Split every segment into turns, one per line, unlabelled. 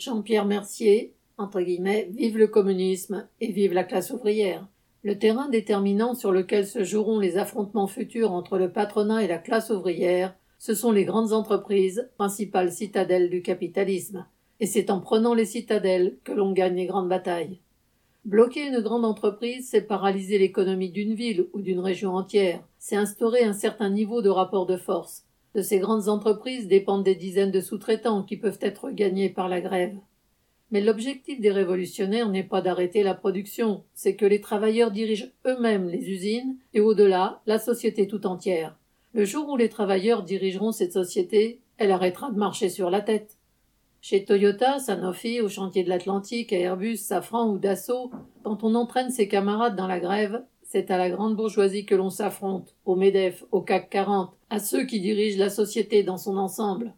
Jean-Pierre Mercier, entre guillemets, vive le communisme et vive la classe ouvrière. Le terrain déterminant sur lequel se joueront les affrontements futurs entre le patronat et la classe ouvrière, ce sont les grandes entreprises, principales citadelles du capitalisme. Et c'est en prenant les citadelles que l'on gagne les grandes batailles. Bloquer une grande entreprise, c'est paralyser l'économie d'une ville ou d'une région entière, c'est instaurer un certain niveau de rapport de force. De ces grandes entreprises dépendent des dizaines de sous-traitants qui peuvent être gagnés par la grève. Mais l'objectif des révolutionnaires n'est pas d'arrêter la production, c'est que les travailleurs dirigent eux-mêmes les usines et au-delà la société tout entière. Le jour où les travailleurs dirigeront cette société, elle arrêtera de marcher sur la tête. Chez Toyota, Sanofi, au chantier de l'Atlantique, à Airbus, Safran ou Dassault, quand on entraîne ses camarades dans la grève, c'est à la grande bourgeoisie que l'on s'affronte, au MEDEF, au CAC 40, à ceux qui dirigent la société dans son ensemble.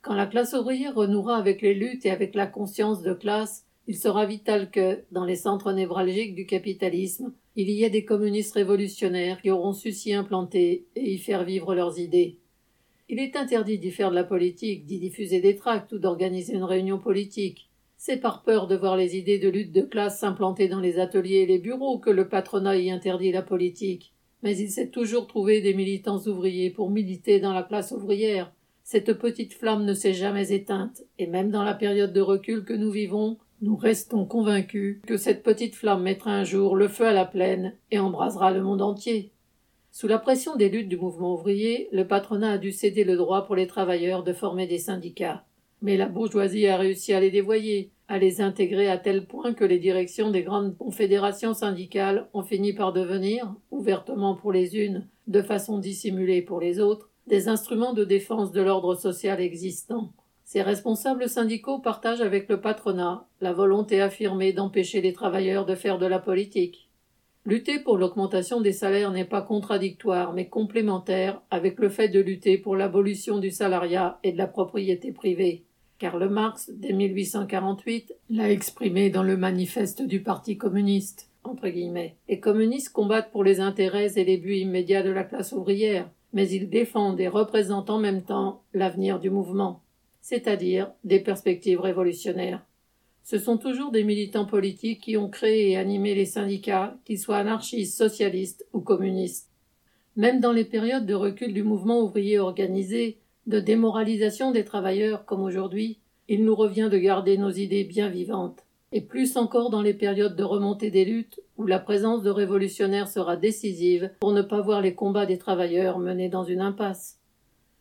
Quand la classe ouvrière renouera avec les luttes et avec la conscience de classe, il sera vital que, dans les centres névralgiques du capitalisme, il y ait des communistes révolutionnaires qui auront su s'y implanter et y faire vivre leurs idées. Il est interdit d'y faire de la politique, d'y diffuser des tracts ou d'organiser une réunion politique. C'est par peur de voir les idées de lutte de classe s'implanter dans les ateliers et les bureaux que le patronat y interdit la politique. Mais il s'est toujours trouvé des militants ouvriers pour militer dans la classe ouvrière, cette petite flamme ne s'est jamais éteinte, et même dans la période de recul que nous vivons, nous restons convaincus que cette petite flamme mettra un jour le feu à la plaine et embrasera le monde entier. Sous la pression des luttes du mouvement ouvrier, le patronat a dû céder le droit pour les travailleurs de former des syndicats. Mais la bourgeoisie a réussi à les dévoyer, à les intégrer à tel point que les directions des grandes confédérations syndicales ont fini par devenir, ouvertement pour les unes, de façon dissimulée pour les autres, des instruments de défense de l'ordre social existant. Ces responsables syndicaux partagent avec le patronat la volonté affirmée d'empêcher les travailleurs de faire de la politique. Lutter pour l'augmentation des salaires n'est pas contradictoire mais complémentaire avec le fait de lutter pour l'abolition du salariat et de la propriété privée. Karl Marx, dès 1848, l'a exprimé dans le manifeste du Parti communiste. Entre guillemets. Les communistes combattent pour les intérêts et les buts immédiats de la classe ouvrière, mais ils défendent et représentent en même temps l'avenir du mouvement, c'est-à-dire des perspectives révolutionnaires. Ce sont toujours des militants politiques qui ont créé et animé les syndicats, qu'ils soient anarchistes, socialistes ou communistes. Même dans les périodes de recul du mouvement ouvrier organisé, de démoralisation des travailleurs comme aujourd'hui, il nous revient de garder nos idées bien vivantes et plus encore dans les périodes de remontée des luttes où la présence de révolutionnaires sera décisive pour ne pas voir les combats des travailleurs menés dans une impasse.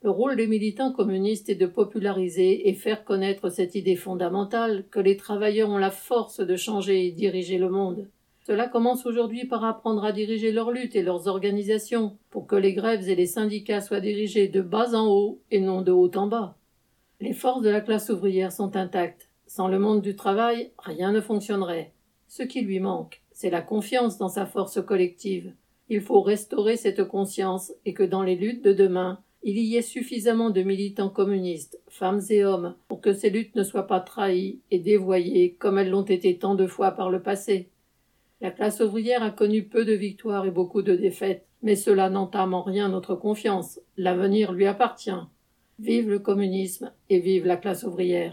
Le rôle des militants communistes est de populariser et faire connaître cette idée fondamentale que les travailleurs ont la force de changer et diriger le monde. Cela commence aujourd'hui par apprendre à diriger leurs luttes et leurs organisations pour que les grèves et les syndicats soient dirigés de bas en haut et non de haut en bas. Les forces de la classe ouvrière sont intactes. Sans le monde du travail, rien ne fonctionnerait. Ce qui lui manque, c'est la confiance dans sa force collective. Il faut restaurer cette conscience et que dans les luttes de demain, il y ait suffisamment de militants communistes, femmes et hommes, pour que ces luttes ne soient pas trahies et dévoyées comme elles l'ont été tant de fois par le passé. La classe ouvrière a connu peu de victoires et beaucoup de défaites, mais cela n'entame en rien notre confiance. L'avenir lui appartient. Vive le communisme et vive la classe ouvrière.